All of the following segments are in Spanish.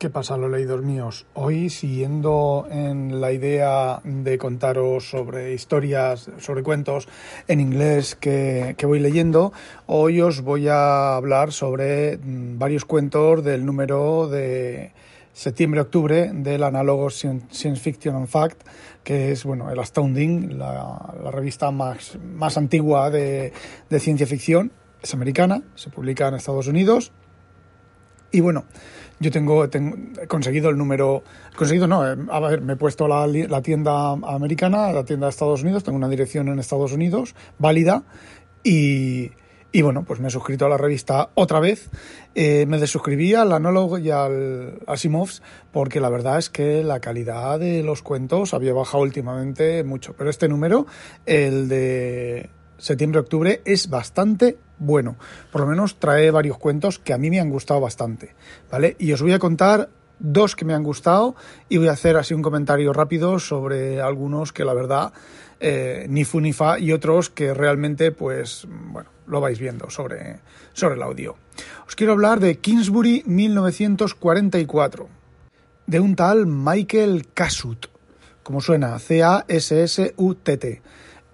¿Qué pasa, los leídos míos? Hoy, siguiendo en la idea de contaros sobre historias, sobre cuentos en inglés que, voy leyendo, hoy os voy a hablar sobre mm, varios cuentos del número de septiembre-octubre del análogo Science Fiction and Fact, que es bueno, el Astounding, la, revista más, más antigua de, de ciencia ficción. Es americana, se publica en Estados Unidos. Y bueno, yo tengo, he conseguido el número, conseguido no, eh, a ver, me he puesto la, la tienda americana, la tienda de Estados Unidos, tengo una dirección en Estados Unidos válida y, y bueno, pues me he suscrito a la revista otra vez. Eh, me desuscribí al Anólogo y al Asimovs porque la verdad es que la calidad de los cuentos había bajado últimamente mucho. Pero este número, el de septiembre-octubre, es bastante bueno. Por lo menos trae varios cuentos que a mí me han gustado bastante, ¿vale? Y os voy a contar dos que me han gustado y voy a hacer así un comentario rápido sobre algunos que la verdad eh, ni fu ni fa y otros que realmente pues bueno lo vais viendo sobre, sobre el audio. Os quiero hablar de Kingsbury 1944 de un tal Michael Casut como suena C-A-S-S-U-T-T.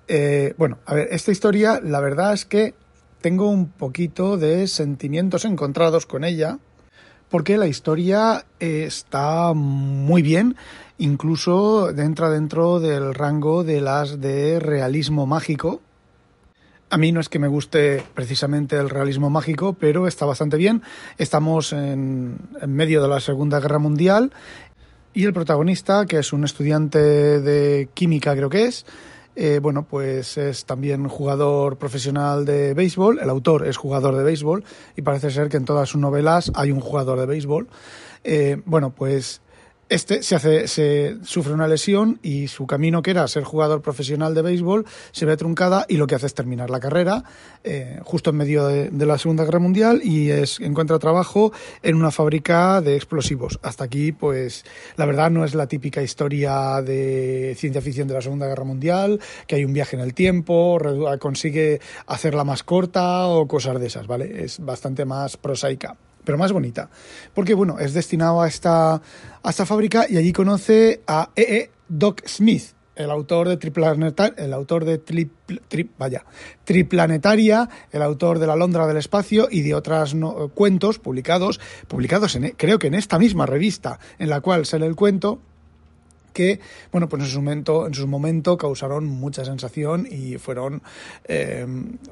Eh, bueno, a ver, esta historia la verdad es que tengo un poquito de sentimientos encontrados con ella, porque la historia está muy bien, incluso entra dentro del rango de las de realismo mágico. A mí no es que me guste precisamente el realismo mágico, pero está bastante bien. Estamos en, en medio de la Segunda Guerra Mundial y el protagonista, que es un estudiante de química creo que es, eh, bueno, pues es también jugador profesional de béisbol, el autor es jugador de béisbol y parece ser que en todas sus novelas hay un jugador de béisbol. Eh, bueno, pues este se, hace, se sufre una lesión y su camino, que era ser jugador profesional de béisbol, se ve truncada y lo que hace es terminar la carrera eh, justo en medio de, la Segunda Guerra Mundial y es, encuentra trabajo en una fábrica de explosivos. Hasta aquí, pues, la verdad no es la típica historia de ciencia ficción de la Segunda Guerra Mundial, que hay un viaje en el tiempo, consigue hacerla más corta o cosas de esas, ¿vale? Es bastante más prosaica pero más bonita. Porque, bueno, es destinado a esta, a esta fábrica y allí conoce a E.E. E. Doc Smith, el autor de el autor de vaya, Triplanetaria, el autor de La Londra del Espacio y de otros cuentos publicados, publicados en, creo que en esta misma revista en la cual sale el cuento, que, bueno, pues en su momento, en su momento causaron mucha sensación y fueron eh,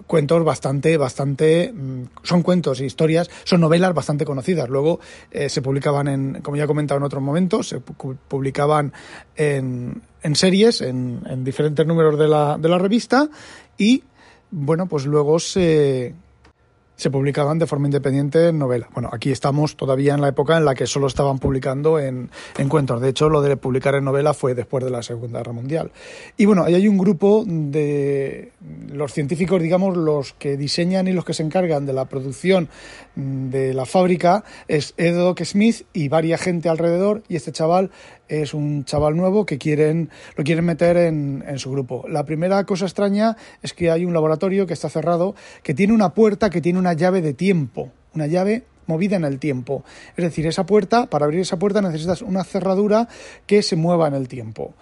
cuentos bastante, bastante, mm, son cuentos e historias, son novelas bastante conocidas. Luego eh, se publicaban en, como ya he comentado en otros momentos, se publicaban en, series, en, en diferentes números de la, de la revista y, bueno, pues luego se se publicaban de forma independiente en novela. Bueno, aquí estamos todavía en la época en la que solo estaban publicando en, en, cuentos. De hecho, lo de publicar en novela fue después de la Segunda Guerra Mundial. Y bueno, ahí hay un grupo de los científicos, digamos, los que diseñan y los que se encargan de la producción de la fábrica, es Ed Smith y varia gente alrededor, y este chaval es un chaval nuevo que quieren, lo quieren meter en, en, su grupo. La primera cosa extraña es que hay un laboratorio que está cerrado, que tiene una puerta que tiene una llave de tiempo, una llave movida en el tiempo. Es decir, esa puerta, para abrir esa puerta necesitas una cerradura que se mueva en el tiempo.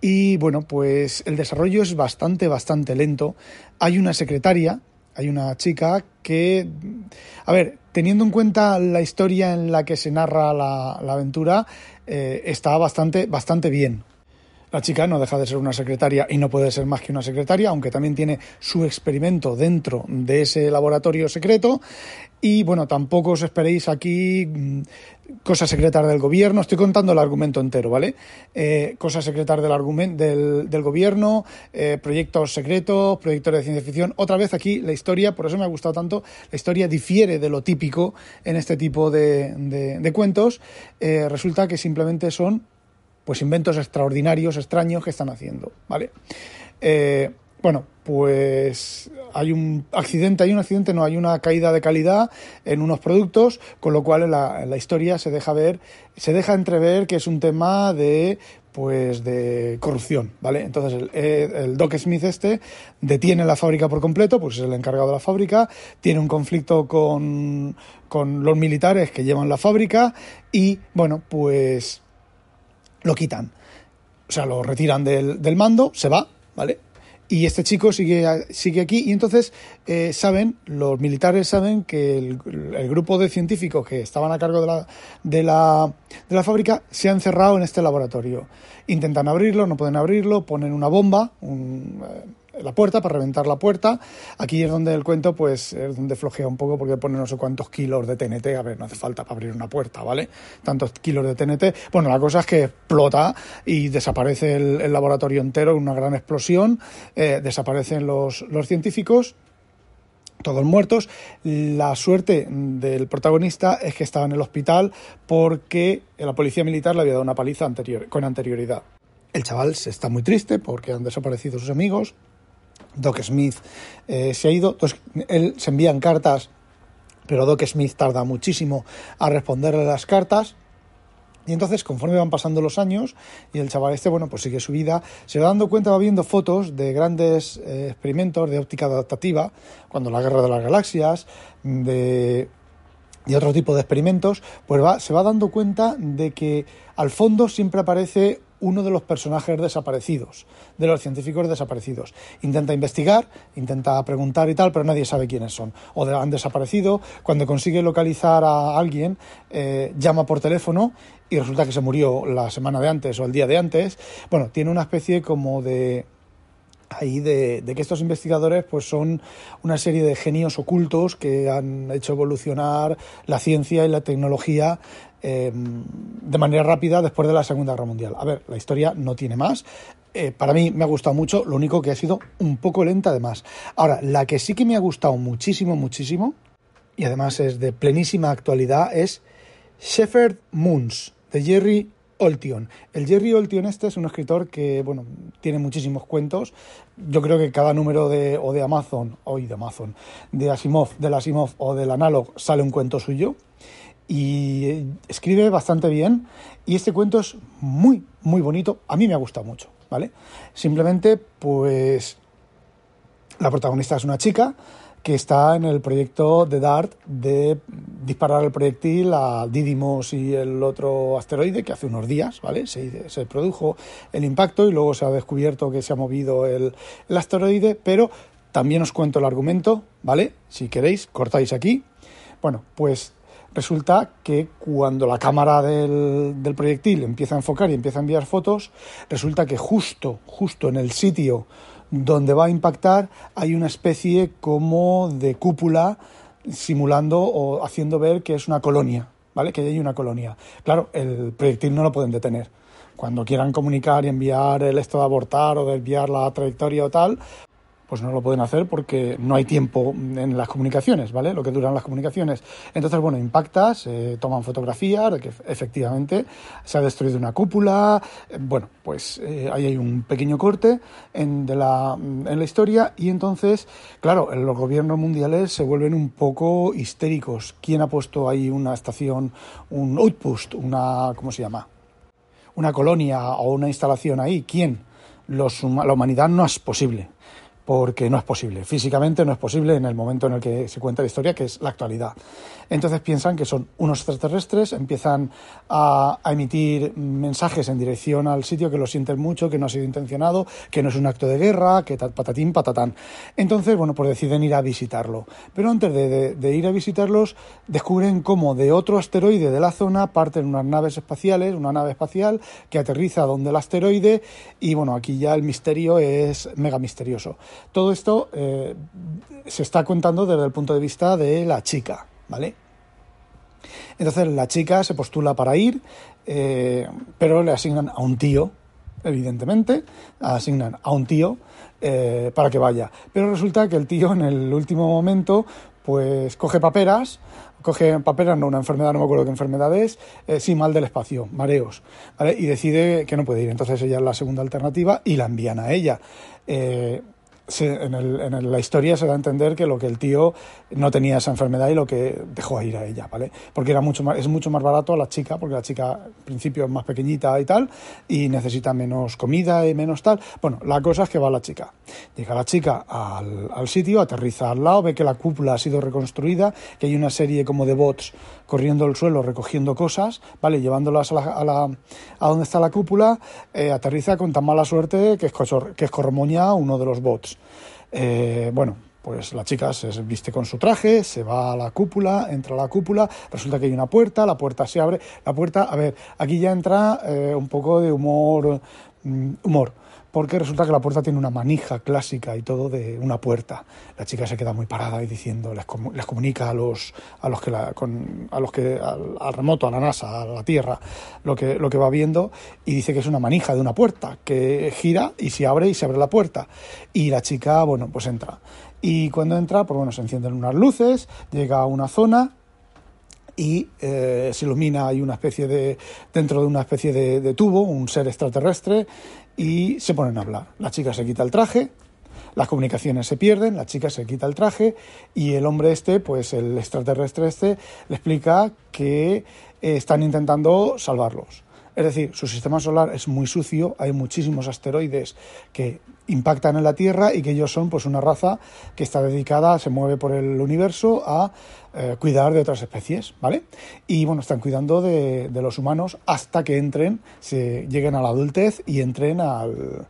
Y bueno, pues el desarrollo es bastante, bastante lento. Hay una secretaria, hay una chica que, a ver, teniendo en cuenta la historia en la que se narra la, aventura, eh, está bastante, bastante bien. La chica no deja de ser una secretaria y no puede ser más que una secretaria, aunque también tiene su experimento dentro de ese laboratorio secreto. Y bueno, tampoco os esperéis aquí mm, cosas secretas del gobierno. Estoy contando el argumento entero, ¿vale? Eh, cosas secretas del, gobierno, eh, proyectos secretos, proyectos de ciencia ficción. Otra vez aquí la historia, por eso me ha gustado tanto, la historia difiere de lo típico en este tipo de, cuentos. Eh, resulta que simplemente son pues inventos extraordinarios, extraños que están haciendo, ¿vale? Eh, bueno, pues hay un accidente, hay un accidente, no, hay una caída de calidad en unos productos, con lo cual en la, la historia se deja ver, se deja entrever que es un tema de pues de corrupción, ¿vale? Entonces el, el, Doc Smith este detiene la fábrica por completo, pues es el encargado de la fábrica, tiene un conflicto con, con los militares que llevan la fábrica y, bueno, pues lo quitan. O sea, lo retiran del, del mando, se va, ¿vale? Y este chico sigue, sigue aquí y entonces eh, saben, los militares saben que el, el, grupo de científicos que estaban a cargo de la, de, la, de la fábrica se ha encerrado en este laboratorio. Intentan abrirlo, no pueden abrirlo, ponen una bomba, un, eh, la puerta para reventar la puerta. Aquí es donde el cuento, pues, es donde flojea un poco porque pone no sé cuántos kilos de TNT. A ver, no hace falta para abrir una puerta, ¿vale? Tantos kilos de TNT. Bueno, la cosa es que explota y desaparece el, laboratorio entero en una gran explosión. Eh, desaparecen los, los científicos todos muertos. La suerte del protagonista es que estaba en el hospital porque la policía militar le había dado una paliza anterior, con anterioridad. El chaval está muy triste porque han desaparecido sus amigos. Doc Smith eh, se ha ido. Entonces, él se envían cartas, pero Doc Smith tarda muchísimo a responderle las cartas. Y entonces, conforme van pasando los años y el chaval este, bueno, pues sigue su vida, se va dando cuenta, va viendo fotos de grandes eh, experimentos de óptica adaptativa, cuando la guerra de las galaxias, de y otro tipo de experimentos, pues va, se va dando cuenta de que al fondo siempre aparece uno de los personajes desaparecidos, de los científicos desaparecidos. Intenta investigar, intenta preguntar y tal, pero nadie sabe quiénes son. O han desaparecido. Cuando consigue localizar a alguien, eh, llama por teléfono y resulta que se murió la semana de antes o el día de antes. Bueno, tiene una especie como de ahí de, que estos investigadores pues son una serie de genios ocultos que han hecho evolucionar la ciencia y la tecnología eh, de manera rápida después de la Segunda Guerra Mundial. A ver, la historia no tiene más. Eh, para mí me ha gustado mucho, lo único que ha sido un poco lenta además. Ahora, la que sí que me ha gustado muchísimo, muchísimo, y además es de plenísima actualidad, es Shepherd Moons, de Jerry Oltion. El Jerry Oltion este es un escritor que, bueno, tiene muchísimos cuentos. Yo creo que cada número de, o de Amazon, o de Amazon, de Asimov, del Asimov o del Analog sale un cuento suyo y escribe bastante bien y este cuento es muy, muy bonito. A mí me ha gustado mucho, ¿vale? Simplemente, pues, la protagonista es una chica que está en el proyecto de DART de disparar el proyectil a Didymos y el otro asteroide que hace unos días, ¿vale? Se, produjo el impacto y luego se ha descubierto que se ha movido el, el asteroide, pero también os cuento el argumento, ¿vale? Si queréis, cortáis aquí. Bueno, pues resulta que cuando la cámara del, del, proyectil empieza a enfocar y empieza a enviar fotos, resulta que justo, justo en el sitio donde va a impactar hay una especie como de cúpula simulando o haciendo ver que es una colonia, ¿vale? Que hay una colonia. Claro, el proyectil no lo pueden detener. Cuando quieran comunicar y enviar el esto de abortar o de enviar la trayectoria o tal, pues no lo pueden hacer porque no hay tiempo en las comunicaciones, ¿vale? Lo que duran las comunicaciones. Entonces, bueno, impacta, se toman fotografías de que efectivamente se ha destruido una cúpula. Bueno, pues eh, ahí hay un pequeño corte en, la, en la historia y entonces, claro, los gobiernos mundiales se vuelven un poco histéricos. ¿Quién ha puesto ahí una estación, un outpost, una, ¿cómo se llama? Una colonia o una instalación ahí? ¿Quién? La humanidad no es posible porque no es posible. Físicamente no es posible en el momento en el que se cuenta la historia, que es la actualidad. Entonces piensan que son unos extraterrestres, empiezan a, emitir mensajes en dirección al sitio que lo sienten mucho, que no ha sido intencionado, que no es un acto de guerra, que patatín, patatán. Entonces, bueno, pues deciden ir a visitarlo. Pero antes de, de ir a visitarlos, descubren cómo de otro asteroide de la zona parten unas naves espaciales, una nave espacial que aterriza donde el asteroide y bueno, aquí ya el misterio es mega misterioso. Todo esto eh, se está contando desde el punto de vista de la chica, ¿vale? Entonces la chica se postula para ir, eh, pero le asignan a un tío, evidentemente, asignan a un tío eh, para que vaya. Pero resulta que el tío en el último momento pues coge paperas, coge paperas, no una enfermedad, no me acuerdo qué enfermedad es, sí, mal del espacio, mareos, ¿vale? Y decide que no puede ir. Entonces ella es la segunda alternativa y la envían a ella. En, la historia se da a entender que lo que el tío no tenía esa enfermedad y lo que dejó a ir a ella, ¿vale? Porque era mucho más, es mucho más barato a la chica, porque la chica al principio es más pequeñita y tal, y necesita menos comida y menos tal. Bueno, la cosa es que va la chica. Llega la chica al, al sitio, aterriza al lado, ve que la cúpula ha sido reconstruida, que hay una serie como de bots corriendo el suelo, recogiendo cosas, ¿vale? Llevándolas a, la, a, la, a donde está la cúpula, eh, aterriza con tan mala suerte que es, que es Corromoña, uno de los bots. Eh, bueno, pues la chica se viste con su traje, se va a la cúpula, entra a la cúpula, resulta que hay una puerta, la puerta se abre, la puerta, a ver, aquí ya entra eh, un poco de humor, mm, humor, porque resulta que la puerta tiene una manija clásica y todo de una puerta. La chica se queda muy parada y diciendo, les, comunica a los, a los que, la, con, a los que al, remoto, a la NASA, a la Tierra, lo que, lo que va viendo y dice que es una manija de una puerta que gira y se abre y se abre la puerta. Y la chica, bueno, pues entra. Y cuando entra, pues bueno, se encienden unas luces, llega a una zona y eh, se ilumina, hay una especie de, dentro de una especie de, tubo, un ser extraterrestre, y se ponen a hablar. La chica se quita el traje, las comunicaciones se pierden, la chica se quita el traje y el hombre este, pues el extraterrestre este, le explica que eh, están intentando salvarlos. Es decir, su sistema solar es muy sucio, hay muchísimos asteroides que impactan en la Tierra y que ellos son pues una raza que está dedicada, se mueve por el universo a eh, cuidar de otras especies, ¿vale? Y bueno, están cuidando de, de los humanos hasta que entren, se lleguen a la adultez y entren al,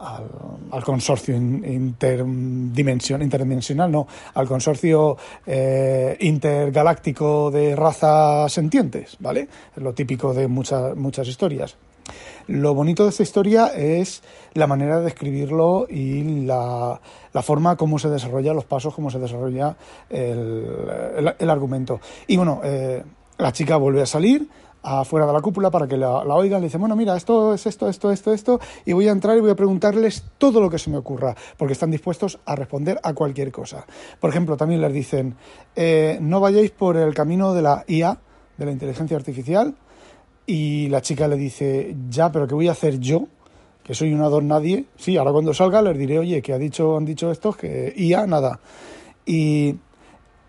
al, consorcio interdimensional, interdimensional, no, al consorcio eh, intergaláctico de razas sentientes, ¿vale? Es lo típico de muchas, muchas historias. Lo bonito de esta historia es la manera de escribirlo y la, la forma como se desarrolla los pasos, cómo se desarrolla el, el, argumento. Y bueno, eh, la chica vuelve a salir, afuera de la cúpula para que la, la, oigan. Le dice, bueno, mira, esto es esto, esto, esto, esto, y voy a entrar y voy a preguntarles todo lo que se me ocurra, porque están dispuestos a responder a cualquier cosa. Por ejemplo, también les dicen, eh, no vayáis por el camino de la IA, de la inteligencia artificial, y la chica le dice, ya, pero ¿qué voy a hacer yo? Que soy una don nadie. Sí, ahora cuando salga les diré, oye, que ha dicho, han dicho estos, que IA, nada. Y...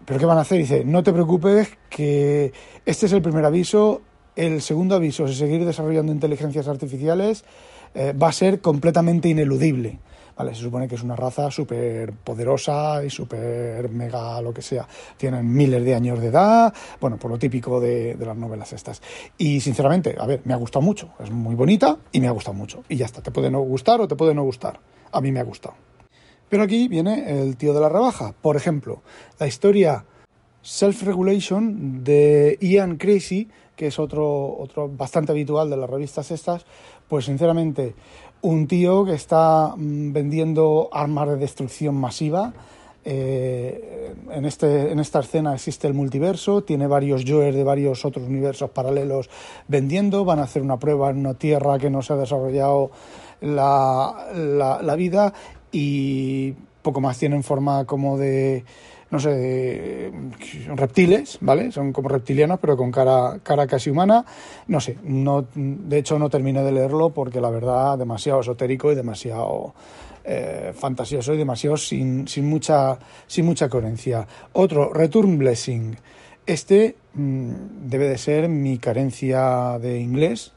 ¿Pero qué van a hacer? Dice, no te preocupes, que este es el primer aviso el segundo aviso es seguir desarrollando inteligencias artificiales eh, va a ser completamente ineludible. Vale, se supone que es una raza súper poderosa y súper mega lo que sea. Tienen miles de años de edad, bueno, por lo típico de, de, las novelas estas. Y sinceramente, a ver, me ha gustado mucho. Es muy bonita y me ha gustado mucho. Y ya está, te puede no gustar o te puede no gustar. A mí me ha gustado. Pero aquí viene el tío de la rebaja. Por ejemplo, la historia Self-Regulation de Ian Crazy que es otro, otro bastante habitual de las revistas estas, pues sinceramente un tío que está mm, vendiendo armas de destrucción masiva. Eh, en, este, en esta escena existe el multiverso, tiene varios Joers de varios otros universos paralelos vendiendo, van a hacer una prueba en una tierra que no se ha desarrollado la, la, la vida y poco más tienen forma como de no sé, reptiles, ¿vale? Son como reptilianos, pero con cara, cara casi humana. No sé, no, de hecho no terminé de leerlo porque la verdad demasiado esotérico y demasiado eh, fantasioso y demasiado sin, sin, mucha, sin mucha coherencia. Otro, Return Blessing. Este mmm, debe de ser mi carencia de inglés,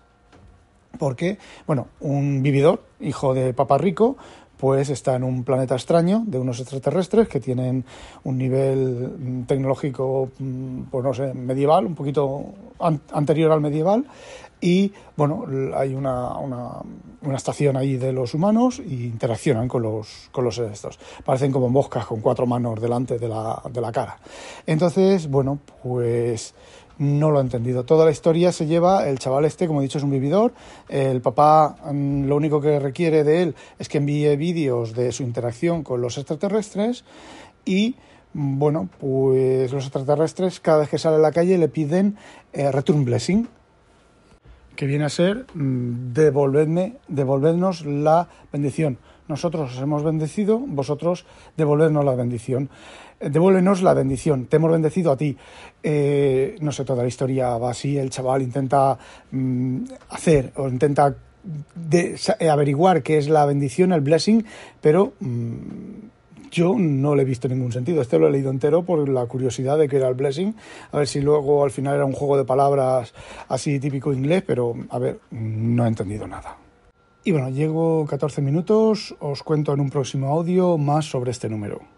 porque, bueno, un vividor, hijo de papá rico, pues está en un planeta extraño de unos extraterrestres que tienen un nivel mm, tecnológico, mm, pues no sé, medieval, un poquito anterior al medieval. Y bueno, hay una, una, una, estación ahí de los humanos y interaccionan con los, con los estos. Parecen como moscas con cuatro manos delante de la, de la cara. Entonces, bueno, pues no lo he entendido. Toda la historia se lleva, el chaval este, como he dicho, es un vividor. El papá mm, lo único que requiere de él es que envíe vídeos de su interacción con los extraterrestres y mm, bueno, pues los extraterrestres cada vez que sale a la calle le piden eh, return blessing, que viene a ser mm, devolverme, devolvernos la bendición. Nosotros os hemos bendecido, vosotros devolvernos la bendición. Eh, devuélvenos la bendición, te hemos bendecido a ti. Eh, no sé, toda la historia va así, el chaval intenta mmm, hacer o intenta de averiguar qué es la bendición, el blessing, pero mm, yo no le he visto ningún sentido. Este lo he leído entero por la curiosidad de que era el blessing. A ver si luego al final era un juego de palabras así típico inglés, pero a ver, no he entendido nada. Y bueno, llego 14 minutos, os cuento en un próximo audio más sobre este número.